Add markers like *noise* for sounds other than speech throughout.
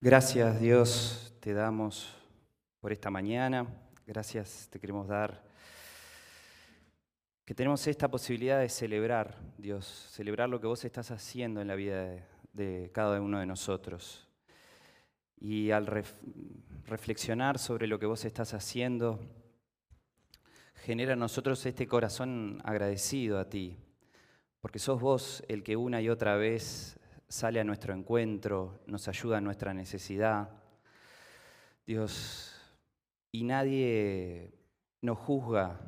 Gracias Dios te damos por esta mañana. Gracias te queremos dar que tenemos esta posibilidad de celebrar, Dios, celebrar lo que vos estás haciendo en la vida de, cada uno de nosotros. Y al reflexionar sobre lo que vos estás haciendo, genera en nosotros este corazón agradecido a ti, porque sos vos el que una y otra vez sale a nuestro encuentro, nos ayuda en nuestra necesidad. Dios, y nadie nos juzga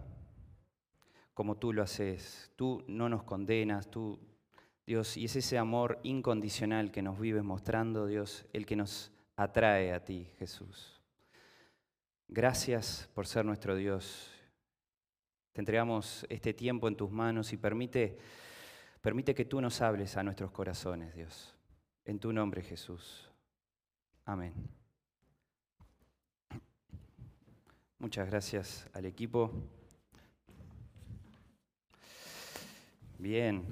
como tú lo haces. Tú no nos condenas, tú, Dios, y es ese amor incondicional que nos vives mostrando, Dios, el que nos atrae a ti, Jesús. Gracias por ser nuestro Dios. Te entregamos este tiempo en tus manos y permite, permite que tú nos hables a nuestros corazones, Dios. En tu nombre, Jesús. Amén. Muchas gracias al equipo. Bien.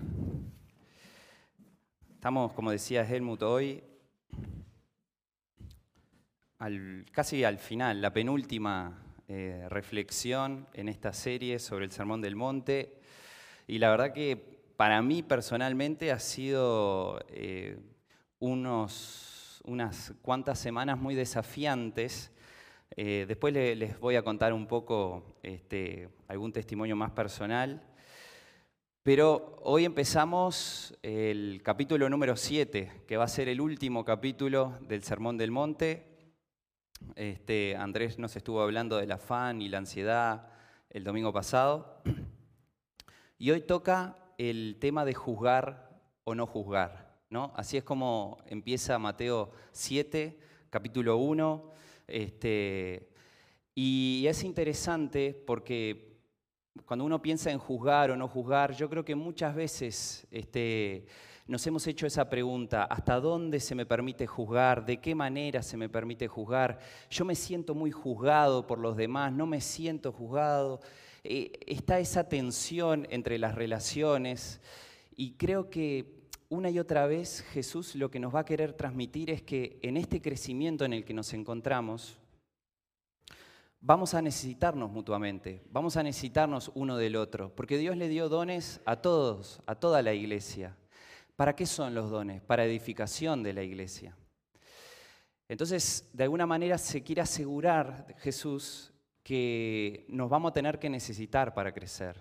Estamos, como decía Helmut, hoy casi al final, la penúltima eh, reflexión en esta serie sobre el Sermón del Monte. Y la verdad que para mí personalmente ha sido eh, unos, unas cuantas semanas muy desafiantes. Eh, después les voy a contar un poco este, algún testimonio más personal. Pero hoy empezamos el capítulo número 7, que va a ser el último capítulo del Sermón del Monte. Este, Andrés nos estuvo hablando del afán y la ansiedad el domingo pasado. Y hoy toca el tema de juzgar o no juzgar. ¿no? Así es como empieza Mateo 7, capítulo 1. Este, y es interesante porque cuando uno piensa en juzgar o no juzgar, yo creo que muchas veces este, nos hemos hecho esa pregunta, ¿hasta dónde se me permite juzgar? ¿De qué manera se me permite juzgar? Yo me siento muy juzgado por los demás, no me siento juzgado. Eh, está esa tensión entre las relaciones y creo que una y otra vez Jesús lo que nos va a querer transmitir es que en este crecimiento en el que nos encontramos, vamos a necesitarnos mutuamente, vamos a necesitarnos uno del otro, porque Dios le dio dones a todos, a toda la iglesia. ¿Para qué son los dones? Para edificación de la iglesia. Entonces, de alguna manera se quiere asegurar Jesús que nos vamos a tener que necesitar para crecer.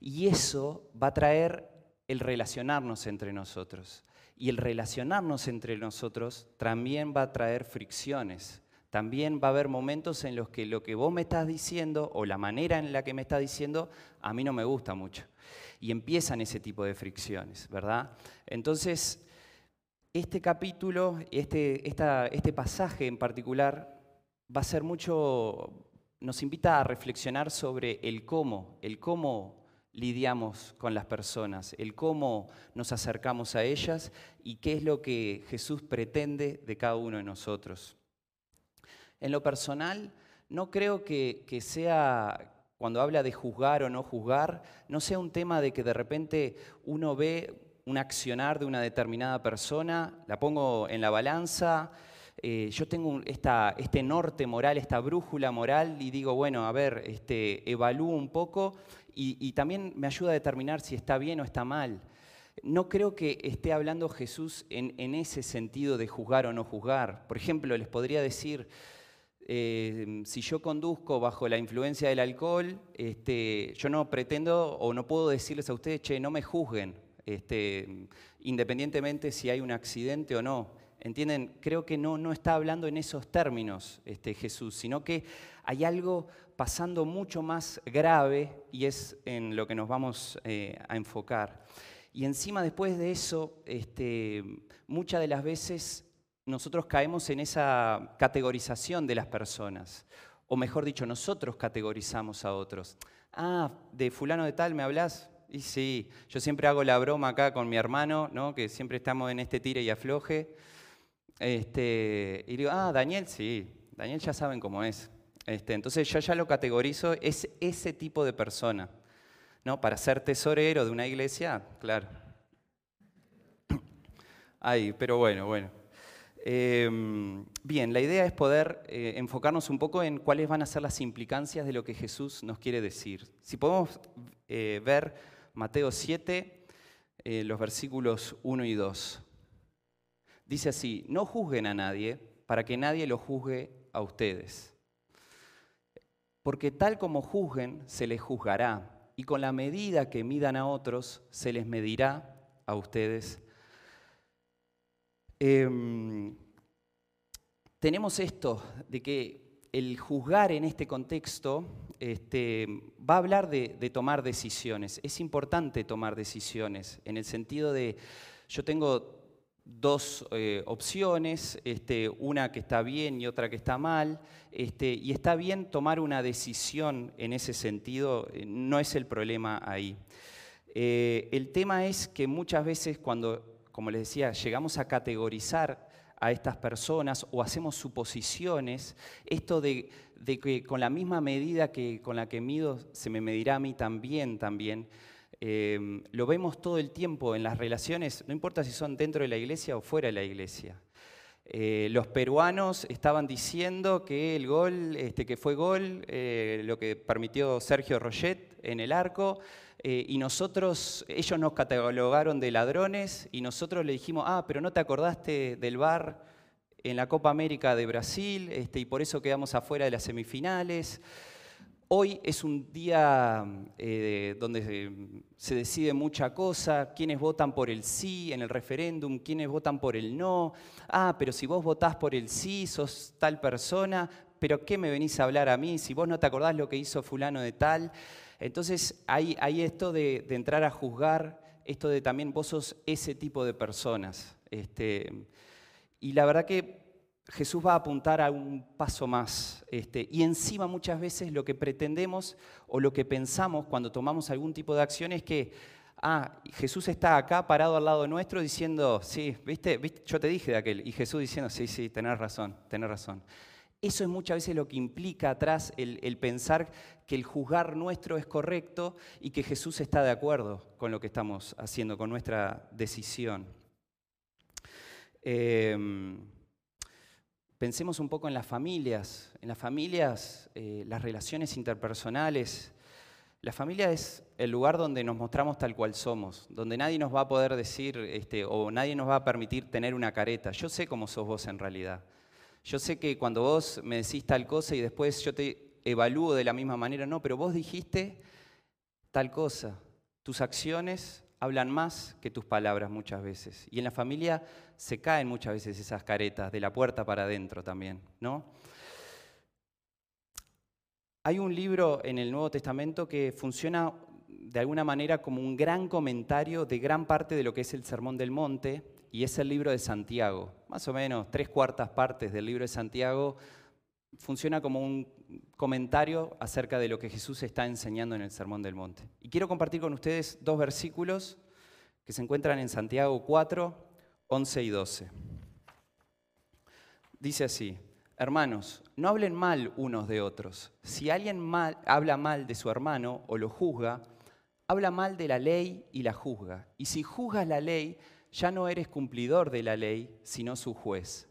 Y eso va a traer el relacionarnos entre nosotros. Y el relacionarnos entre nosotros también va a traer fricciones. También va a haber momentos en los que lo que vos me estás diciendo o la manera en la que me estás diciendo a mí no me gusta mucho y empiezan ese tipo de fricciones, ¿verdad? Entonces, este capítulo, este, este pasaje en particular, va a ser mucho, nos invita a reflexionar sobre el cómo, el cómo lidiamos con las personas, el cómo nos acercamos a ellas y qué es lo que Jesús pretende de cada uno de nosotros. En lo personal, no creo que, sea cuando habla de juzgar o no juzgar, no sea un tema de que de repente uno ve un accionar de una determinada persona, la pongo en la balanza, eh, yo tengo esta, este norte moral, esta brújula moral y digo, bueno, a ver, este, evalúo un poco y, también me ayuda a determinar si está bien o está mal. No creo que esté hablando Jesús en, ese sentido de juzgar o no juzgar. Por ejemplo, les podría decir, eh, si yo conduzco bajo la influencia del alcohol, este, yo no pretendo o no puedo decirles a ustedes, che, no me juzguen, este, independientemente si hay un accidente o no. ¿Entienden? Creo que no, no está hablando en esos términos este, Jesús, sino que hay algo pasando mucho más grave y es en lo que nos vamos eh, a enfocar. Y encima después de eso, este, muchas de las veces nosotros caemos en esa categorización de las personas. O mejor dicho, nosotros categorizamos a otros. Ah, de fulano de tal me hablas. Y sí, yo siempre hago la broma acá con mi hermano, ¿no? que siempre estamos en este tire y afloje. Este, y digo, ah, Daniel, sí, Daniel ya saben cómo es. Este, entonces yo ya lo categorizo, es ese tipo de persona. ¿no? Para ser tesorero de una iglesia, claro. Ay, pero bueno, bueno. Em, bien, la idea es poder eh, enfocarnos un poco en cuáles van a ser las implicancias de lo que Jesús nos quiere decir. Si podemos eh, ver Mateo 7, eh, los versículos 1 y 2. Dice así, no juzguen a nadie para que nadie lo juzgue a ustedes. Porque tal como juzguen, se les juzgará, y con la medida que midan a otros, se les medirá a ustedes Em, tenemos esto de que el juzgar en este contexto este, va a hablar de, tomar decisiones. Es importante tomar decisiones en el sentido de, yo tengo dos eh, opciones, este, una que está bien y otra que está mal, este, y está bien tomar una decisión en ese sentido, eh, no es el problema ahí. Eh, el tema es que muchas veces cuando como les decía, llegamos a categorizar a estas personas o hacemos suposiciones, esto de, que con la misma medida que con la que mido se me medirá a mí también, también, em, lo vemos todo el tiempo en las relaciones, no importa si son dentro de la iglesia o fuera de la iglesia. Eh, los peruanos estaban diciendo que el gol, este, que fue gol, eh, lo que permitió Sergio Roget en el arco, eh, y nosotros, ellos nos catalogaron de ladrones y nosotros le dijimos, ah, pero no te acordaste del bar en la Copa América de Brasil este, y por eso quedamos afuera de las semifinales. Hoy es un día eh, donde se decide mucha cosa, quiénes votan por el sí en el referéndum, quiénes votan por el no. Ah, pero si vos votás por el sí, sos tal persona, pero ¿qué me venís a hablar a mí si vos no te acordás lo que hizo fulano de tal? Entonces hay, esto de, entrar a juzgar, esto de también vos sos ese tipo de personas. Este, y la verdad que Jesús va a apuntar a un paso más. Este, y encima muchas veces lo que pretendemos o lo que pensamos cuando tomamos algún tipo de acción es que, ah, Jesús está acá parado al lado nuestro diciendo, sí, ¿viste? ¿viste? Yo te dije de aquel. Y Jesús diciendo, sí, sí, tenés razón, tenés razón. Eso es muchas veces lo que implica atrás el, pensar que el juzgar nuestro es correcto y que Jesús está de acuerdo con lo que estamos haciendo, con nuestra decisión. Em, pensemos un poco en las familias. En las familias, eh, las relaciones interpersonales. La familia es el lugar donde nos mostramos tal cual somos, donde nadie nos va a poder decir este, o nadie nos va a permitir tener una careta. Yo sé cómo sos vos en realidad. Yo sé que cuando vos me decís tal cosa y después yo te evalúo de la misma manera, no, pero vos dijiste tal cosa. Tus acciones hablan más que tus palabras muchas veces. Y en la familia se caen muchas veces esas caretas, de la puerta para adentro también, ¿no? Hay un libro en el Nuevo Testamento que funciona de alguna manera como un gran comentario de gran parte de lo que es el Sermón del Monte, y es el libro de Santiago. Más o menos tres cuartas partes del libro de Santiago funciona como un comentario acerca de lo que Jesús está enseñando en el Sermón del Monte. Y quiero compartir con ustedes dos versículos que se encuentran en Santiago 4, 11 y 12. Dice así, hermanos, no hablen mal unos de otros. Si alguien mal, habla mal de su hermano o lo juzga, habla mal de la ley y la juzga. Y si juzgas la ley, ya no eres cumplidor de la ley, sino su juez.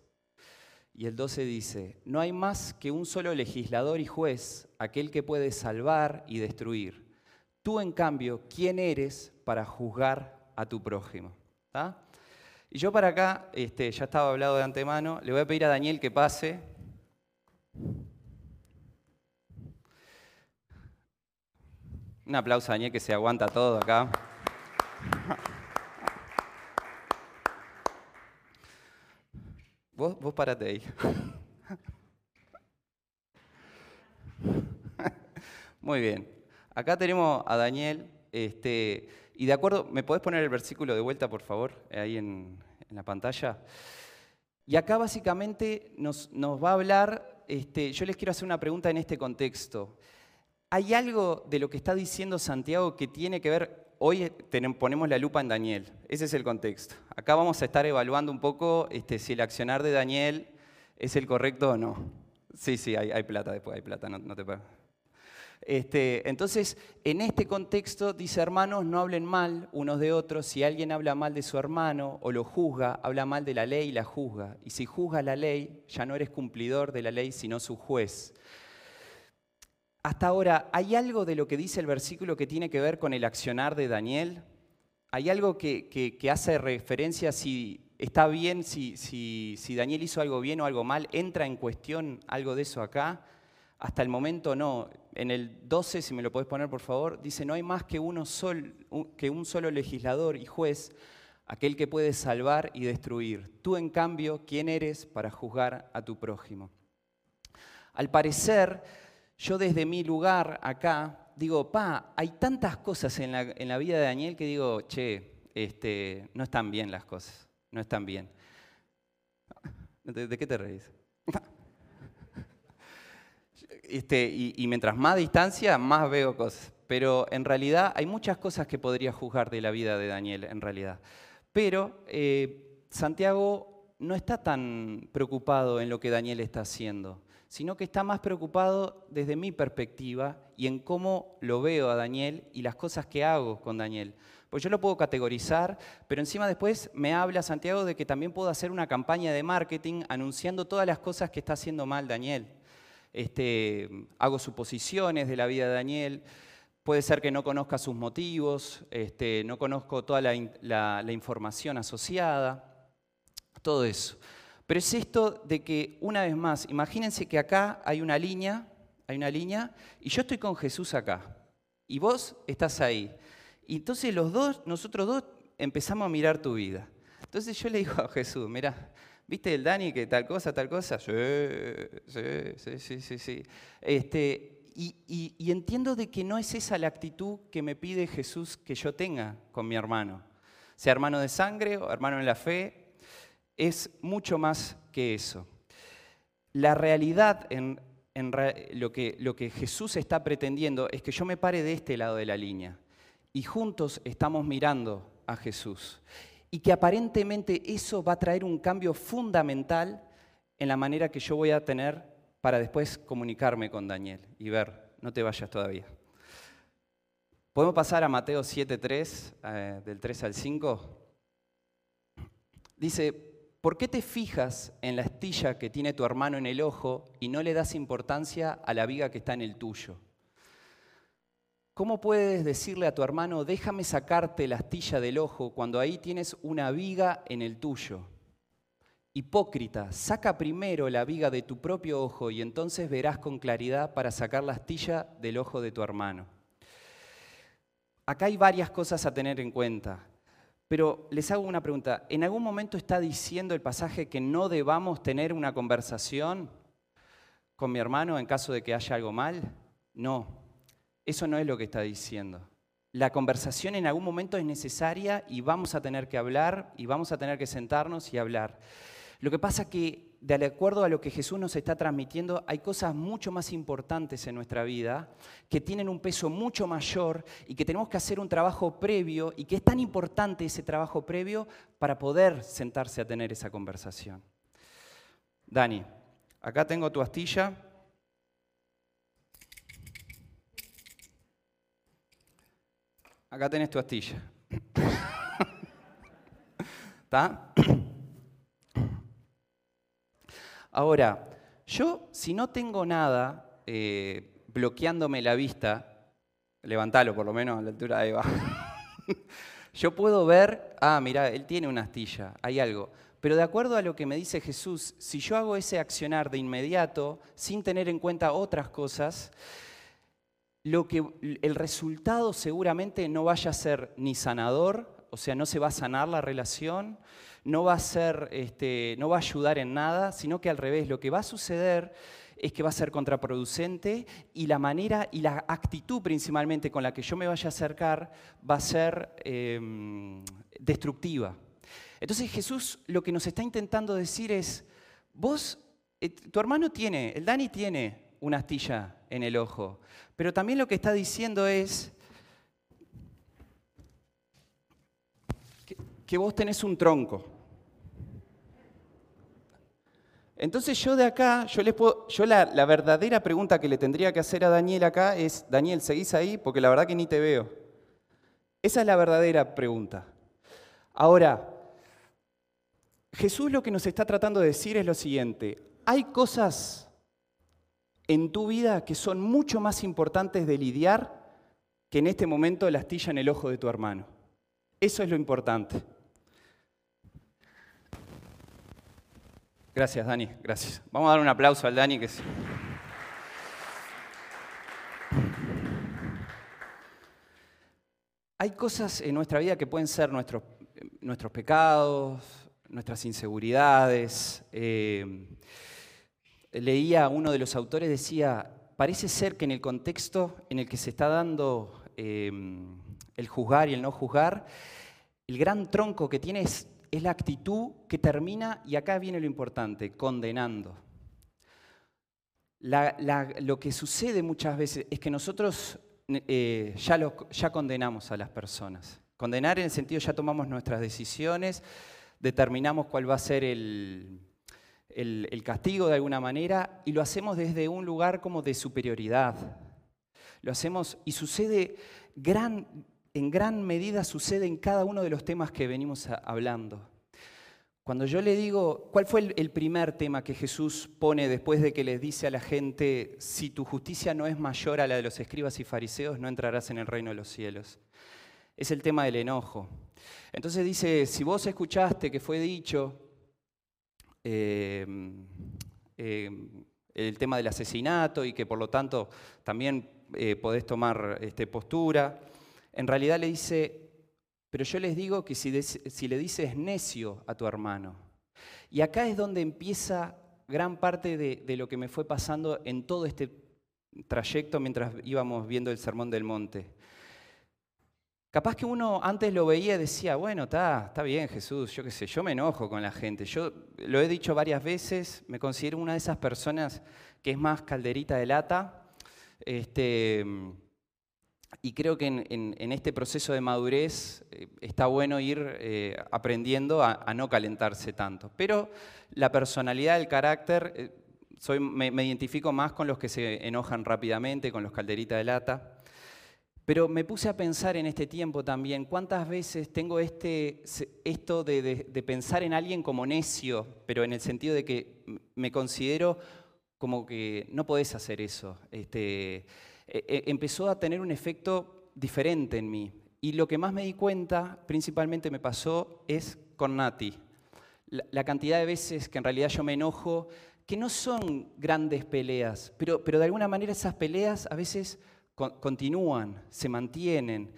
Y el 12 dice, no hay más que un solo legislador y juez, aquel que puede salvar y destruir. Tú, en cambio, ¿quién eres para juzgar a tu prójimo? Y yo para acá, este, ya estaba hablado de antemano, le voy a pedir a Daniel que pase. Un aplauso a Daniel que se aguanta todo acá. Vos, vos parate ahí. Muy bien. Acá tenemos a Daniel. Este, y de acuerdo, ¿me podés poner el versículo de vuelta, por favor, ahí en, la pantalla? Y acá básicamente nos, va a hablar, este, yo les quiero hacer una pregunta en este contexto. ¿Hay algo de lo que está diciendo Santiago que tiene que ver hoy ponemos la lupa en Daniel. Ese es el contexto. Acá vamos a estar evaluando un poco este, si el accionar de Daniel es el correcto o no. Sí, sí, hay, plata después, hay plata, no, te Este, entonces, en este contexto dice, hermanos, no hablen mal unos de otros. Si alguien habla mal de su hermano o lo juzga, habla mal de la ley y la juzga. Y si juzga la ley, ya no eres cumplidor de la ley, sino su juez. Hasta ahora, ¿hay algo de lo que dice el versículo que tiene que ver con el accionar de Daniel? ¿Hay algo que, hace referencia si está bien, si, si Daniel hizo algo bien o algo mal? ¿Entra en cuestión algo de eso acá? Hasta el momento no. En el 12, si me lo podés poner por favor, dice, no hay más que, uno que un solo legislador y juez, aquel que puede salvar y destruir. Tú, en cambio, ¿quién eres para juzgar a tu prójimo? Al parecer, yo desde mi lugar acá digo, pa, hay tantas cosas en la, vida de Daniel que digo, che, este, no están bien las cosas, no están bien. *laughs* ¿De, qué te reís? *laughs* Este, y, mientras más distancia, más veo cosas. Pero en realidad hay muchas cosas que podría juzgar de la vida de Daniel, en realidad. Pero eh, Santiago no está tan preocupado en lo que Daniel está haciendo, sino que está más preocupado desde mi perspectiva y en cómo lo veo a Daniel y las cosas que hago con Daniel. Pues yo lo puedo categorizar, pero encima después me habla Santiago de que también puedo hacer una campaña de marketing anunciando todas las cosas que está haciendo mal Daniel este, hago suposiciones de la vida de Daniel, puede ser que no conozca sus motivos, este, no conozco toda la, información asociada, todo eso. Pero es esto de que, una vez más, imagínense que acá hay una línea, hay una línea, y yo estoy con Jesús acá, y vos estás ahí. Y entonces los dos, nosotros dos, empezamos a mirar tu vida. Entonces yo le digo a Jesús, mira, ¿Viste el Dani que tal cosa, tal cosa? Sí, sí, sí, sí, sí. Este, y, entiendo de que no es esa la actitud que me pide Jesús que yo tenga con mi hermano. Sea hermano de sangre o hermano en la fe, es mucho más que eso. La realidad en, lo, que, lo que Jesús está pretendiendo es que yo me pare de este lado de la línea y juntos estamos mirando a Jesús y que aparentemente eso va a traer un cambio fundamental en la manera que yo voy a tener para después comunicarme con Daniel y ver, no te vayas todavía. ¿Podemos pasar a Mateo 7.3, eh, del 3 al 5? Dice, ¿por qué te fijas en la astilla que tiene tu hermano en el ojo y no le das importancia a la viga que está en el tuyo? ¿Cómo puedes decirle a tu hermano, déjame sacarte la astilla del ojo cuando ahí tienes una viga en el tuyo? Hipócrita, saca primero la viga de tu propio ojo y entonces verás con claridad para sacar la astilla del ojo de tu hermano. Acá hay varias cosas a tener en cuenta, pero les hago una pregunta. ¿En algún momento está diciendo el pasaje que no debamos tener una conversación con mi hermano en caso de que haya algo mal? No. Eso no es lo que está diciendo. La conversación en algún momento es necesaria y vamos a tener que hablar y vamos a tener que sentarnos y hablar. Lo que pasa que, de acuerdo a lo que Jesús nos está transmitiendo, hay cosas mucho más importantes en nuestra vida que tienen un peso mucho mayor y que tenemos que hacer un trabajo previo y que es tan importante ese trabajo previo para poder sentarse a tener esa conversación. Dani, acá tengo tu astilla. Acá tenés tu astilla. *laughs* ¿Está? Ahora, yo si no tengo nada eh, bloqueándome la vista, levantalo por lo menos a la altura de Eva, *laughs* yo puedo ver, ah, mira, él tiene una astilla, hay algo. Pero de acuerdo a lo que me dice Jesús, si yo hago ese accionar de inmediato, sin tener en cuenta otras cosas, lo que el resultado seguramente no vaya a ser ni sanador, o sea, no se va a sanar la relación, no va a ser, este, no va a ayudar en nada, sino que al revés, lo que va a suceder es que va a ser contraproducente y la manera y la actitud principalmente con la que yo me vaya a acercar va a ser em, destructiva. Entonces Jesús lo que nos está intentando decir es, vos, eh, tu hermano tiene, el Dani tiene una astilla en el ojo. Pero también lo que está diciendo es que, vos tenés un tronco. Entonces yo de acá, yo les puedo, yo la, la, verdadera pregunta que le tendría que hacer a Daniel acá es, Daniel, ¿seguís ahí? Porque la verdad que ni te veo. Esa es la verdadera pregunta. Ahora, Jesús lo que nos está tratando de decir es lo siguiente, hay cosas en tu vida que son mucho más importantes de lidiar que en este momento la astilla en el ojo de tu hermano. Eso es lo importante. Gracias, Dani, gracias. Vamos a dar un aplauso al Dani que. Hay cosas en nuestra vida que pueden ser nuestros, nuestros pecados, nuestras inseguridades. Eh, leía uno de los autores, decía, parece ser que en el contexto en el que se está dando eh, el juzgar y el no juzgar, el gran tronco que tiene es, la actitud que termina, y acá viene lo importante, condenando. lo que sucede muchas veces es que nosotros eh, ya, ya condenamos a las personas. Condenar en el sentido ya tomamos nuestras decisiones, determinamos cuál va a ser el, el, castigo de alguna manera y lo hacemos desde un lugar como de superioridad. Lo hacemos y sucede en gran medida sucede en cada uno de los temas que venimos hablando. Cuando yo le digo, ¿cuál fue el, primer tema que Jesús pone después de que les dice a la gente, si tu justicia no es mayor a la de los escribas y fariseos, no entrarás en el reino de los cielos? Es el tema del enojo. Entonces dice, si vos escuchaste que fue dicho el tema del asesinato y que por lo tanto también eh, podés tomar este, postura, en realidad le dice, pero yo les digo que si, le dices necio a tu hermano, y acá es donde empieza gran parte de, lo que me fue pasando en todo este trayecto mientras íbamos viendo el Sermón del Monte. Capaz que uno antes lo veía y decía, bueno, está, está bien Jesús, yo qué sé, yo me enojo con la gente. Yo lo he dicho varias veces, me considero una de esas personas que es más calderita de lata. Este, y creo que en, este proceso de madurez eh, está bueno ir eh, aprendiendo a, no calentarse tanto. Pero la personalidad, el carácter, eh, soy, me, identifico más con los que se enojan rápidamente, con los calderitas de lata. Pero me puse a pensar en este tiempo también, cuántas veces tengo este, esto de, pensar en alguien como necio, pero en el sentido de que me considero como que no podés hacer eso. Este, eh, eh, empezó a tener un efecto diferente en mí. Y lo que más me di cuenta, principalmente me pasó, es con Nati. La, cantidad de veces que en realidad yo me enojo, que no son grandes peleas, pero, pero de alguna manera esas peleas a veces continúan, se mantienen.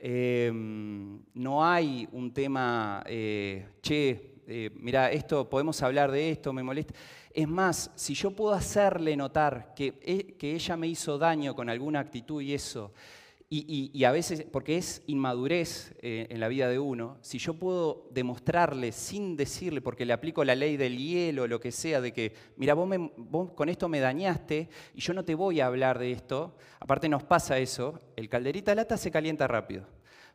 Em, no hay un tema, eh, che, mira, esto, podemos hablar de esto, me molesta. Es más, si yo puedo hacerle notar que, e, que ella me hizo daño con alguna actitud y eso, y, a veces, porque es inmadurez eh, en la vida de uno, si yo puedo demostrarle sin decirle, porque le aplico la ley del hielo, lo que sea, de que, mira, vos, con esto me dañaste y yo no te voy a hablar de esto, aparte nos pasa eso, el calderita lata se calienta rápido,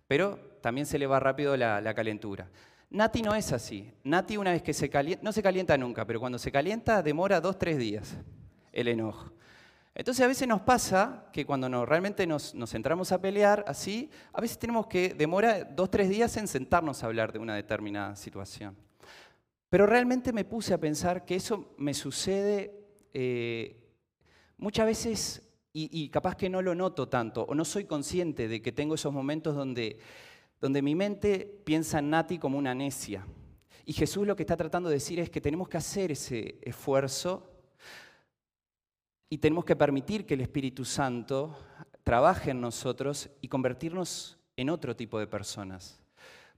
pero también se le va rápido la calentura. Nati no es así. Nati una vez que se calienta, no se calienta nunca, pero cuando se calienta demora dos, tres días el enojo. Entonces a veces nos pasa que cuando realmente nos, nos centramos a pelear así, a veces tenemos que demora dos, tres días en sentarnos a hablar de una determinada situación. Pero realmente me puse a pensar que eso me sucede eh, muchas veces y capaz que no lo noto tanto o no soy consciente de que tengo esos momentos donde donde mi mente piensa en Nati como una necia. Y Jesús lo que está tratando de decir es que tenemos que hacer ese esfuerzo y tenemos que permitir que el Espíritu Santo trabaje en nosotros y convertirnos en otro tipo de personas.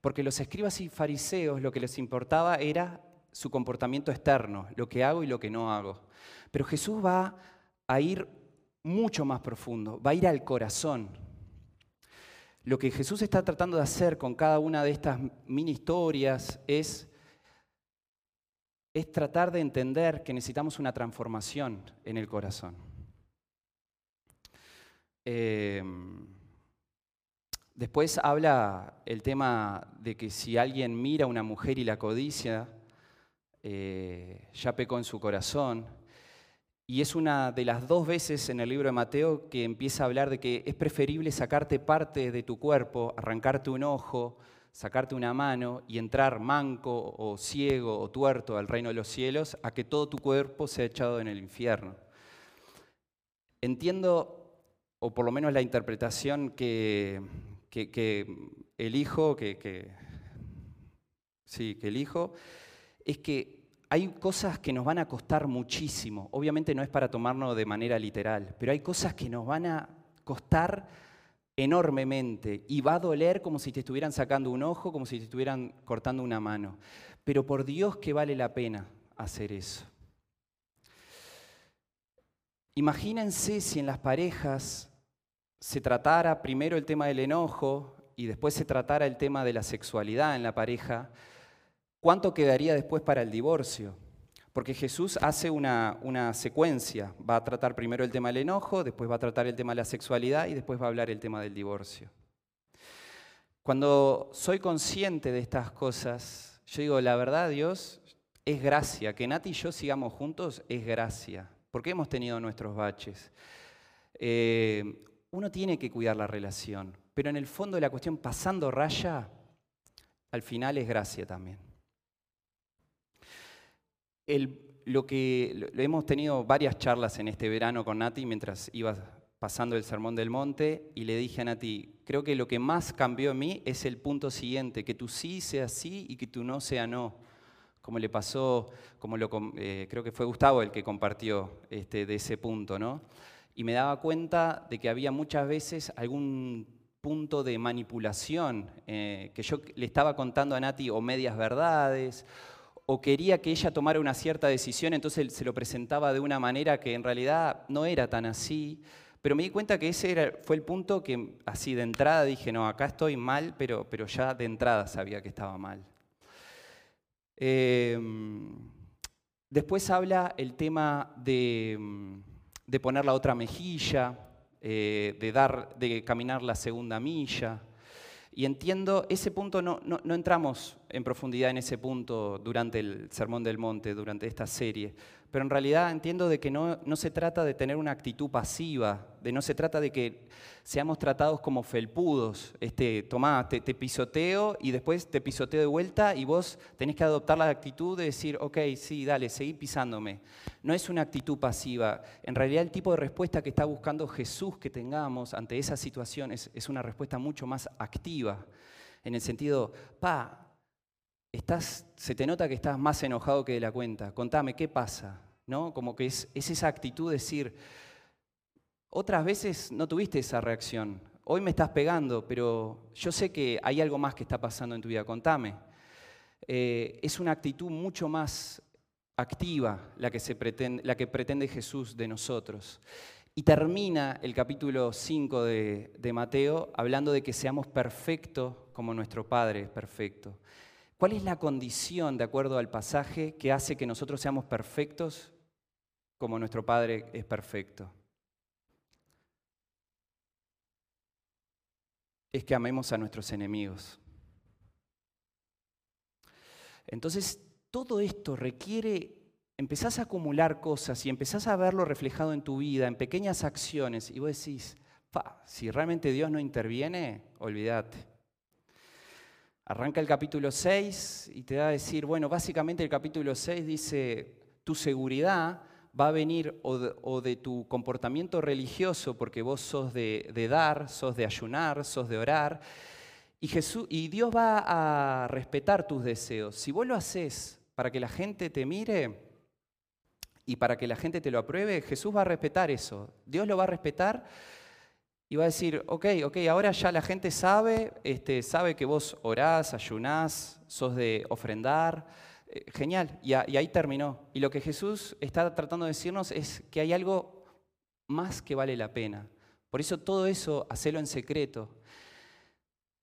Porque los escribas y fariseos lo que les importaba era su comportamiento externo, lo que hago y lo que no hago. Pero Jesús va a ir mucho más profundo, va a ir al corazón. Lo que Jesús está tratando de hacer con cada una de estas mini historias es, es tratar de entender que necesitamos una transformación en el corazón. Em, después habla el tema de que si alguien mira a una mujer y la codicia, eh, ya pecó en su corazón. Y es una de las dos veces en el libro de Mateo que empieza a hablar de que es preferible sacarte parte de tu cuerpo, arrancarte un ojo, sacarte una mano y entrar manco o ciego o tuerto al reino de los cielos, a que todo tu cuerpo sea echado en el infierno. Entiendo, o por lo menos la interpretación que, que, elijo, que, que, sí, que elijo, es que hay cosas que nos van a costar muchísimo. Obviamente no es para tomarnos de manera literal, pero hay cosas que nos van a costar enormemente y va a doler como si te estuvieran sacando un ojo, como si te estuvieran cortando una mano. Pero por Dios que vale la pena hacer eso. Imagínense si en las parejas se tratara primero el tema del enojo y después se tratara el tema de la sexualidad en la pareja, ¿cuánto quedaría después para el divorcio? Porque Jesús hace una, una, secuencia. Va a tratar primero el tema del enojo, después va a tratar el tema de la sexualidad y después va a hablar el tema del divorcio. Cuando soy consciente de estas cosas, yo digo, la verdad, Dios, es gracia. Que Nati y yo sigamos juntos es gracia, porque hemos tenido nuestros baches. Eh, uno tiene que cuidar la relación, pero en el fondo de la cuestión, pasando raya, al final es gracia también lo que hemos tenido varias charlas en este verano con Nati mientras iba pasando el Sermón del Monte y le dije a Nati, creo que lo que más cambió en mí es el punto siguiente, que tu sí sea sí y que tu no sea no. Como le pasó, como lo, eh, creo que fue Gustavo el que compartió este, de ese punto, ¿no? Y me daba cuenta de que había muchas veces algún punto de manipulación, eh, que yo le estaba contando a Nati o medias verdades, o quería que ella tomara una cierta decisión, entonces se lo presentaba de una manera que en realidad no era tan así. Pero me di cuenta que ese fue el punto que así de entrada dije, no, acá estoy mal, pero, pero ya de entrada sabía que estaba mal. Em, después habla el tema de, poner la otra mejilla, eh, de, dar, de caminar la segunda milla. Y entiendo, ese punto no, no, entramos en profundidad en ese punto durante el Sermón del Monte, durante esta serie, pero en realidad entiendo de que no, no se trata de tener una actitud pasiva, de no se trata de que seamos tratados como felpudos, este, tomá, te, pisoteo y después te pisoteo de vuelta y vos tenés que adoptar la actitud de decir, ok, sí, dale, seguí pisándome. No es una actitud pasiva. En realidad el tipo de respuesta que está buscando Jesús que tengamos ante esa situación es, es una respuesta mucho más activa, en el sentido, pa, Estás, se te nota que estás más enojado que de la cuenta. Contame, ¿qué pasa? ¿no? Como que es, esa actitud de decir, otras veces no tuviste esa reacción, hoy me estás pegando, pero yo sé que hay algo más que está pasando en tu vida, contame. Eh, es una actitud mucho más activa la que, pretende, Jesús de nosotros. Y termina el capítulo 5 de, de Mateo hablando de que seamos perfectos como nuestro Padre es perfecto. ¿Cuál es la condición, de acuerdo al pasaje, que hace que nosotros seamos perfectos como nuestro Padre es perfecto. Es que amemos a nuestros enemigos. Entonces, todo esto requiere, empezás a acumular cosas y empezás a verlo reflejado en tu vida, en pequeñas acciones, y vos decís, si realmente Dios no interviene, olvídate. Arranca el capítulo 6 y te da a decir, bueno, básicamente el capítulo 6 dice, tu seguridad va a venir o de, tu comportamiento religioso, porque vos sos de, dar, sos de ayunar, sos de orar, y, Jesús, y Dios va a respetar tus deseos. Si vos lo haces para que la gente te mire y para que la gente te lo apruebe, Jesús va a respetar eso. Dios lo va a respetar y va a decir, ok, ok, ahora ya la gente sabe, este, sabe que vos orás, ayunás, sos de ofrendar, eh, genial, y, ahí terminó. Y lo que Jesús está tratando de decirnos es que hay algo más que vale la pena. Por eso todo eso, hacelo en secreto.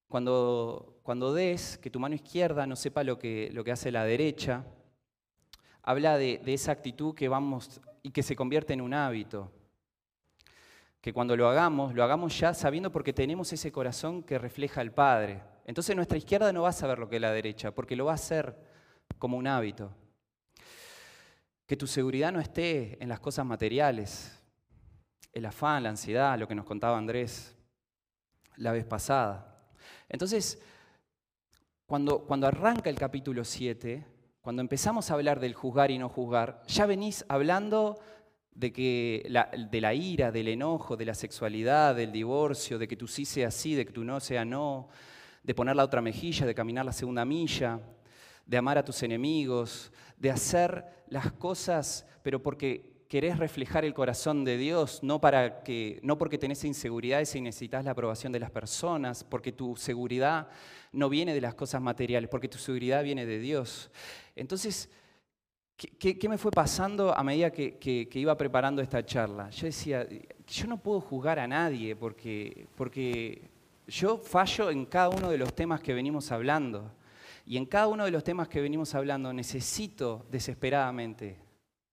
Cuando, cuando des, que tu mano izquierda no sepa lo que, lo que hace la derecha, habla de, de esa actitud que vamos y que se convierte en un hábito. Que cuando lo hagamos, lo hagamos ya sabiendo porque tenemos ese corazón que refleja al Padre. Entonces nuestra izquierda no va a saber lo que es la derecha, porque lo va a hacer como un hábito. que tu seguridad no esté en las cosas materiales, el afán, la ansiedad, lo que nos contaba Andrés la vez pasada. Entonces, cuando, cuando arranca el capítulo 7, cuando empezamos a hablar del juzgar y no juzgar, ya venís hablando de, que de la ira, del enojo, de la sexualidad, del divorcio, de que tú sí sea sí, de que tú no sea no, de poner la otra mejilla, de caminar la segunda milla, de amar a tus enemigos, de hacer las cosas, pero porque querés reflejar el corazón de Dios, no, para que, no porque tenés inseguridades y necesitas la aprobación de las personas, porque tu seguridad no viene de las cosas materiales, porque tu seguridad viene de Dios. Entonces, ¿qué, me fue pasando a medida que, iba preparando esta charla? Yo decía, yo no puedo juzgar a nadie porque, porque yo fallo en cada uno de los temas que venimos hablando. Y en cada uno de los temas que venimos hablando necesito desesperadamente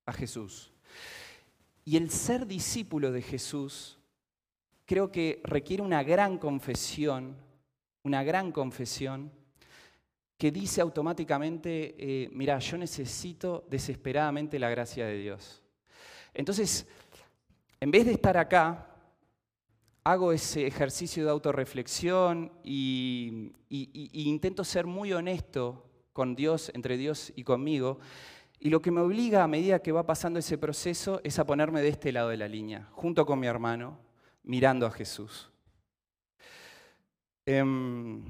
a Jesús. Y el ser discípulo de Jesús creo que requiere una gran confesión, una gran confesión que dice automáticamente, eh, mira, yo necesito desesperadamente la gracia de Dios. Entonces, en vez de estar acá, hago ese ejercicio de autorreflexión y, y intento ser muy honesto con Dios, entre Dios y conmigo, y lo que me obliga a medida que va pasando ese proceso es a ponerme de este lado de la línea, junto con mi hermano, mirando a Jesús. Em,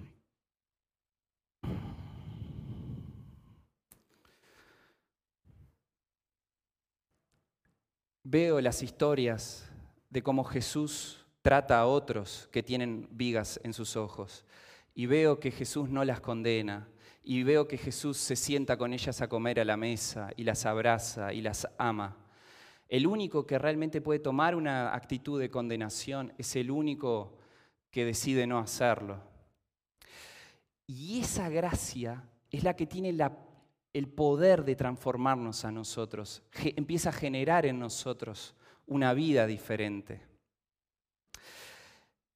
veo las historias de cómo Jesús trata a otros que tienen vigas en sus ojos y veo que Jesús no las condena, y veo que Jesús se sienta con ellas a comer a la mesa y las abraza y las ama. El único que realmente puede tomar una actitud de condenación es el único que decide no hacerlo. Y esa gracia es la que tiene el poder de transformarnos a nosotros, empieza a generar en nosotros una vida diferente.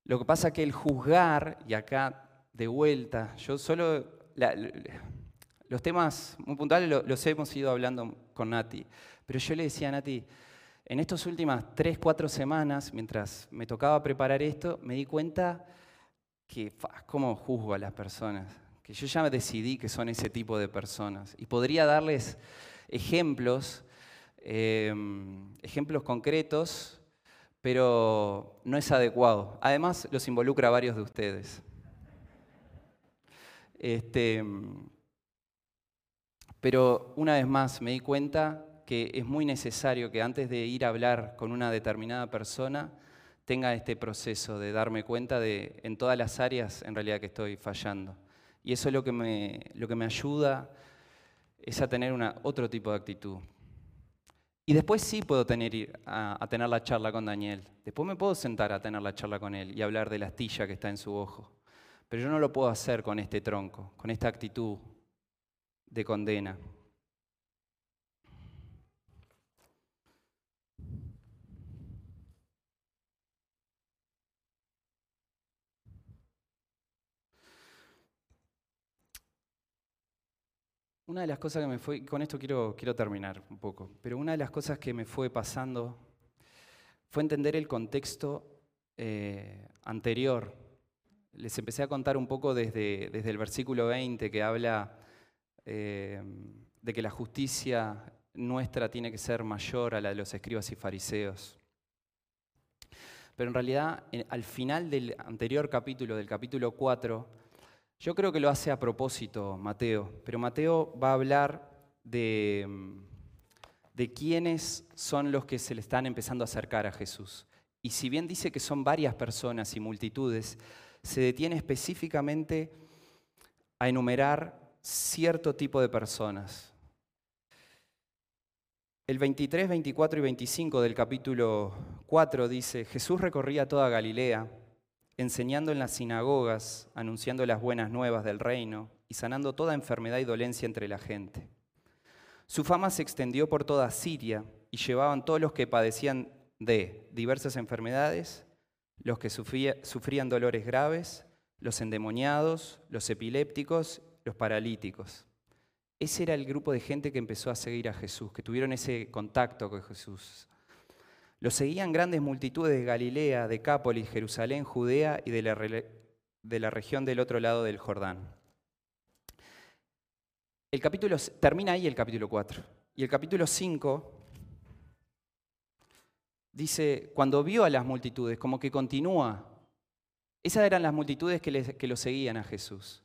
Lo que pasa que el juzgar, y acá de vuelta, yo solo los temas muy puntuales los, hemos ido hablando con Nati, pero yo le decía a Nati, en estas últimas tres, cuatro semanas, mientras me tocaba preparar esto, me di cuenta que, ¿cómo juzgo a las personas? Que yo ya decidí que son ese tipo de personas. Y podría darles ejemplos, em, ejemplos concretos, pero no es adecuado. Además, los involucra a varios de ustedes. Este, pero una vez más me di cuenta que es muy necesario que antes de ir a hablar con una determinada persona tenga este proceso de darme cuenta de en todas las áreas en realidad que estoy fallando. Y eso es lo que me, lo que me ayuda es a tener una, otro tipo de actitud. Y después sí puedo tener, a, a, tener la charla con Daniel. Después me puedo sentar a tener la charla con él y hablar de la astilla que está en su ojo. Pero yo no lo puedo hacer con este tronco, con esta actitud de condena. Una de las cosas que me fue, con esto quiero, quiero terminar un poco, pero una de las cosas que me fue pasando fue entender el contexto eh, anterior les empecé a contar un poco desde, desde el versículo 20 que habla eh, de que la justicia nuestra tiene que ser mayor a la de los escribas y fariseos. Pero en realidad, al final del anterior capítulo, del capítulo 4, yo creo que lo hace a propósito Mateo, pero Mateo va a hablar de, de quiénes son los que se le están empezando a acercar a Jesús. Y si bien dice que son varias personas y multitudes, se detiene específicamente a enumerar cierto tipo de personas. El 23, 24 y 25 del capítulo 4 dice, Jesús recorría toda Galilea, enseñando en las sinagogas, anunciando las buenas nuevas del reino y sanando toda enfermedad y dolencia entre la gente. Su fama se extendió por toda Siria y llevaban todos los que padecían de diversas enfermedades los que sufrían dolores graves, los endemoniados, los epilépticos, los paralíticos. ese era el grupo de gente que empezó a seguir a Jesús, que tuvieron ese contacto con Jesús. Lo seguían grandes multitudes de Galilea, Decápolis, Jerusalén, Judea y de la, de la región del otro lado del Jordán. El capítulo termina ahí el capítulo 4. Y el capítulo 5 dice, cuando vio a las multitudes, como que continúa. Esas eran las multitudes que, que lo seguían a Jesús.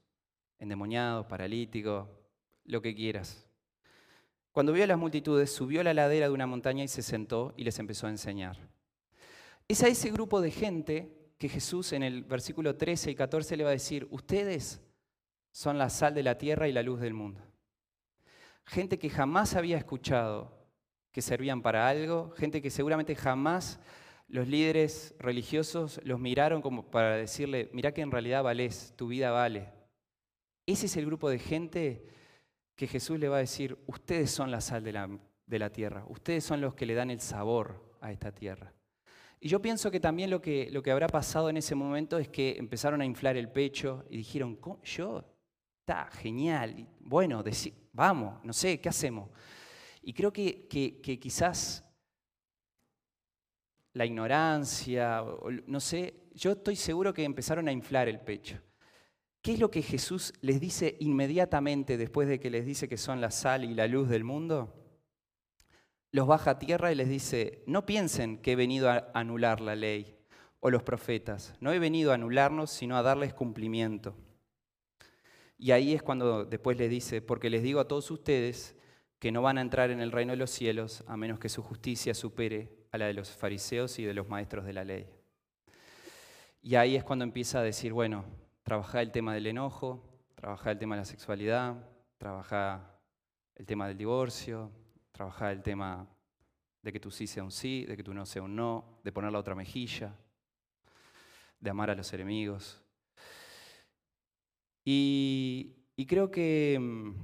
Endemoniados, paralíticos, lo que quieras. Cuando vio a las multitudes, subió a la ladera de una montaña y se sentó y les empezó a enseñar. Es a ese grupo de gente que Jesús en el versículo 13 y 14 le va a decir, ustedes son la sal de la tierra y la luz del mundo. Gente que jamás había escuchado que servían para algo, gente que seguramente jamás los líderes religiosos los miraron como para decirle, mira que en realidad vales, tu vida vale. Ese es el grupo de gente que Jesús le va a decir, ustedes son la sal de la, de la tierra, ustedes son los que le dan el sabor a esta tierra. Y yo pienso que también lo que, lo que habrá pasado en ese momento es que empezaron a inflar el pecho y dijeron, yo, está genial, bueno, vamos, no sé, ¿qué hacemos? Y creo que, que quizás la ignorancia, no sé, yo estoy seguro que empezaron a inflar el pecho. ¿Qué es lo que Jesús les dice inmediatamente después de que les dice que son la sal y la luz del mundo? Los baja a tierra y les dice, no piensen que he venido a anular la ley o los profetas, no he venido a anularnos, sino a darles cumplimiento. Y ahí es cuando después les dice, porque les digo a todos ustedes que no van a entrar en el reino de los cielos a menos que su justicia supere a la de los fariseos y de los maestros de la ley. Y ahí es cuando empieza a decir, bueno, trabajar el tema del enojo, trabajar el tema de la sexualidad, trabajar el tema del divorcio, trabajar el tema de que tu sí sea un sí, de que tu no sea un no, de poner la otra mejilla, de amar a los enemigos. Y, creo que mm,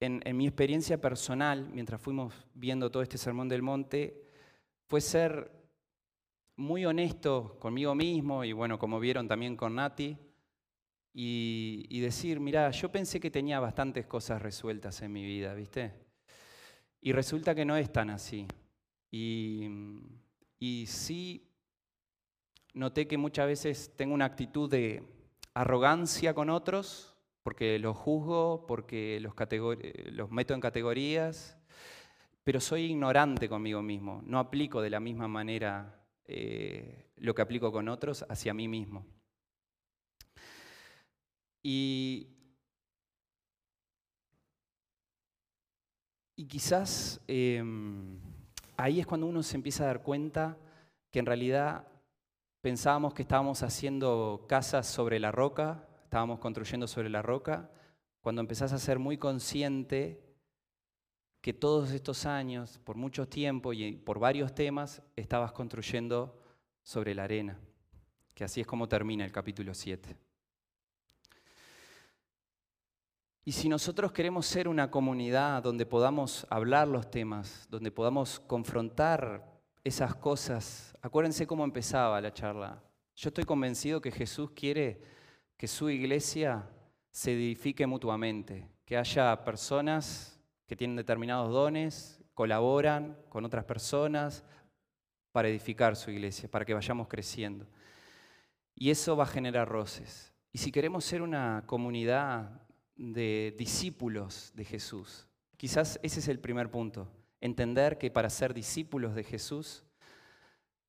en, en mi experiencia personal, mientras fuimos viendo todo este sermón del monte, fue ser muy honesto conmigo mismo y bueno, como vieron también con Nati, y, decir, mira, yo pensé que tenía bastantes cosas resueltas en mi vida, ¿viste? Y resulta que no es tan así. Y, sí noté que muchas veces tengo una actitud de arrogancia con otros, porque los juzgo, porque los, los meto en categorías, pero soy ignorante conmigo mismo. No aplico de la misma manera eh, lo que aplico con otros hacia mí mismo. Y, quizás em, ahí es cuando uno se empieza a dar cuenta que en realidad pensábamos que estábamos haciendo casas sobre la roca, estábamos construyendo sobre la roca, cuando empezás a ser muy consciente que todos estos años, por mucho tiempo y por varios temas, estabas construyendo sobre la arena, que así es como termina el capítulo 7. Y si nosotros queremos ser una comunidad donde podamos hablar los temas, donde podamos confrontar esas cosas, acuérdense cómo empezaba la charla. Yo estoy convencido que Jesús quiere que su iglesia se edifique mutuamente, que haya personas que tienen determinados dones, colaboran con otras personas para edificar su iglesia, para que vayamos creciendo. Y eso va a generar roces. Y si queremos ser una comunidad de discípulos de Jesús. Quizás ese es el primer punto, entender que para ser discípulos de Jesús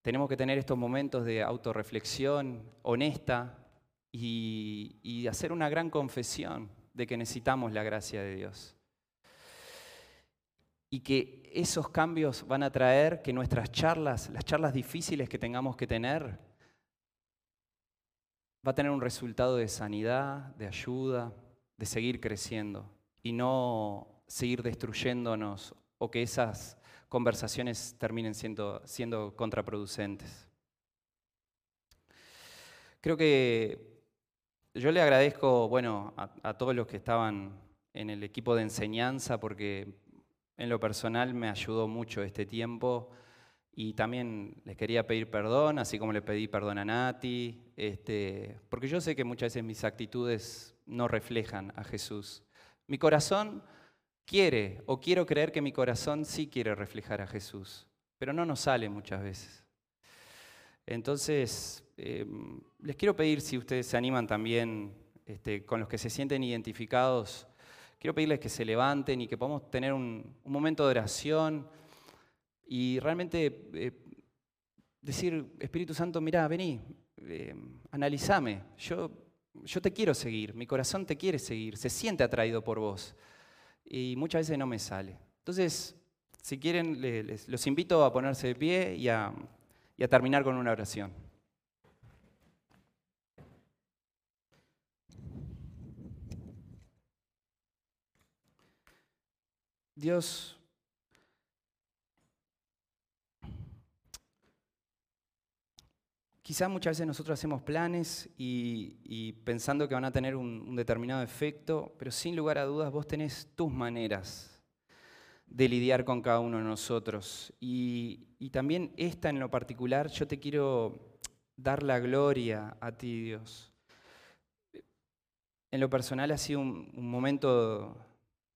tenemos que tener estos momentos de autorreflexión honesta y, y hacer una gran confesión de que necesitamos la gracia de Dios. Y que esos cambios van a traer que nuestras charlas, las charlas difíciles que tengamos que tener, va a tener un resultado de sanidad, de ayuda, de seguir creciendo y no seguir destruyéndonos o que esas conversaciones terminen siendo, siendo contraproducentes. Creo que yo le agradezco, bueno, a, a, todos los que estaban en el equipo de enseñanza, porque en lo personal me ayudó mucho este tiempo y también les quería pedir perdón, así como le pedí perdón a Nati, este, porque yo sé que muchas veces mis actitudes no reflejan a Jesús. Mi corazón quiere o quiero creer que mi corazón sí quiere reflejar a Jesús, pero no nos sale muchas veces. Entonces, em, les quiero pedir si ustedes se animan también este, con los que se sienten identificados, quiero pedirles que se levanten y que podamos tener un, momento de oración y realmente eh, decir, Espíritu Santo, mira, vení, eh, analizame, yo, yo te quiero seguir, mi corazón te quiere seguir, se siente atraído por vos y muchas veces no me sale. Entonces, si quieren, los invito a ponerse de pie y a, y a terminar con una oración. Dios, quizás muchas veces nosotros hacemos planes y, pensando que van a tener un, determinado efecto, pero sin lugar a dudas vos tenés tus maneras de lidiar con cada uno de nosotros. Y, también esta en lo particular, yo te quiero dar la gloria a ti, Dios. En lo personal ha sido un momento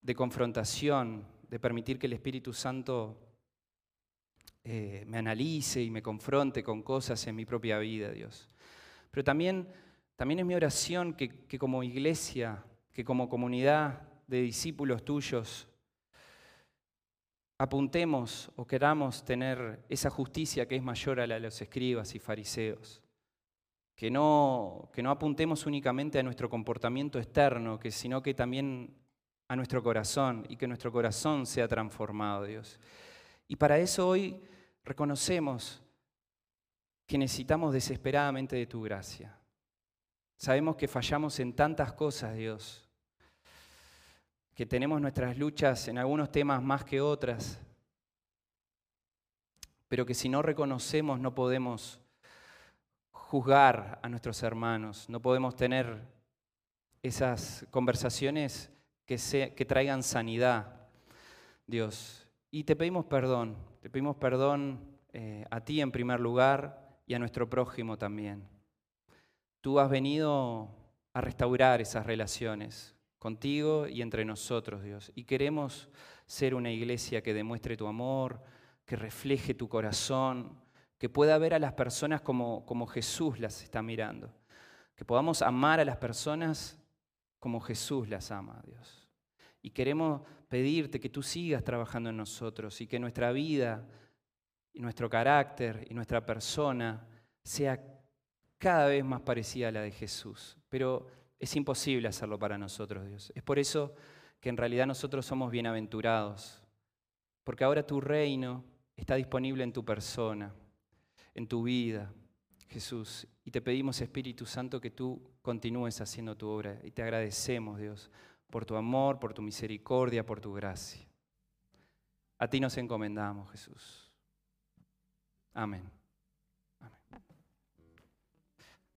de confrontación, de permitir que el Espíritu Santo eh, me analice y me confronte con cosas en mi propia vida, Dios. Pero también, también es mi oración que, que como iglesia, que como comunidad de discípulos tuyos, apuntemos o queramos tener esa justicia que es mayor a la de los escribas y fariseos. Que no, que no apuntemos únicamente a nuestro comportamiento externo, que, sino que también a nuestro corazón y que nuestro corazón sea transformado, Dios. Y para eso hoy reconocemos que necesitamos desesperadamente de tu gracia. Sabemos que fallamos en tantas cosas, Dios, que tenemos nuestras luchas en algunos temas más que otras, pero que si no reconocemos no podemos juzgar a nuestros hermanos, no podemos tener esas conversaciones que, traigan sanidad, Dios. Y te pedimos perdón, te pedimos perdón eh, a ti en primer lugar y a nuestro prójimo también. Tú has venido a restaurar esas relaciones contigo y entre nosotros, Dios. Y queremos ser una iglesia que demuestre tu amor, que refleje tu corazón, que pueda ver a las personas como, como Jesús las está mirando. Que podamos amar a las personas como Jesús las ama, Dios. Y queremos pedirte que tú sigas trabajando en nosotros y que nuestra vida y nuestro carácter y nuestra persona sea cada vez más parecida a la de Jesús. Pero es imposible hacerlo para nosotros, Dios. Es por eso que en realidad nosotros somos bienaventurados, porque ahora tu reino está disponible en tu persona, en tu vida, Jesús. Y te pedimos, Espíritu Santo, que tú continúes haciendo tu obra. Y te agradecemos, Dios, por tu amor, por tu misericordia, por tu gracia. A ti nos encomendamos, Jesús. Amén.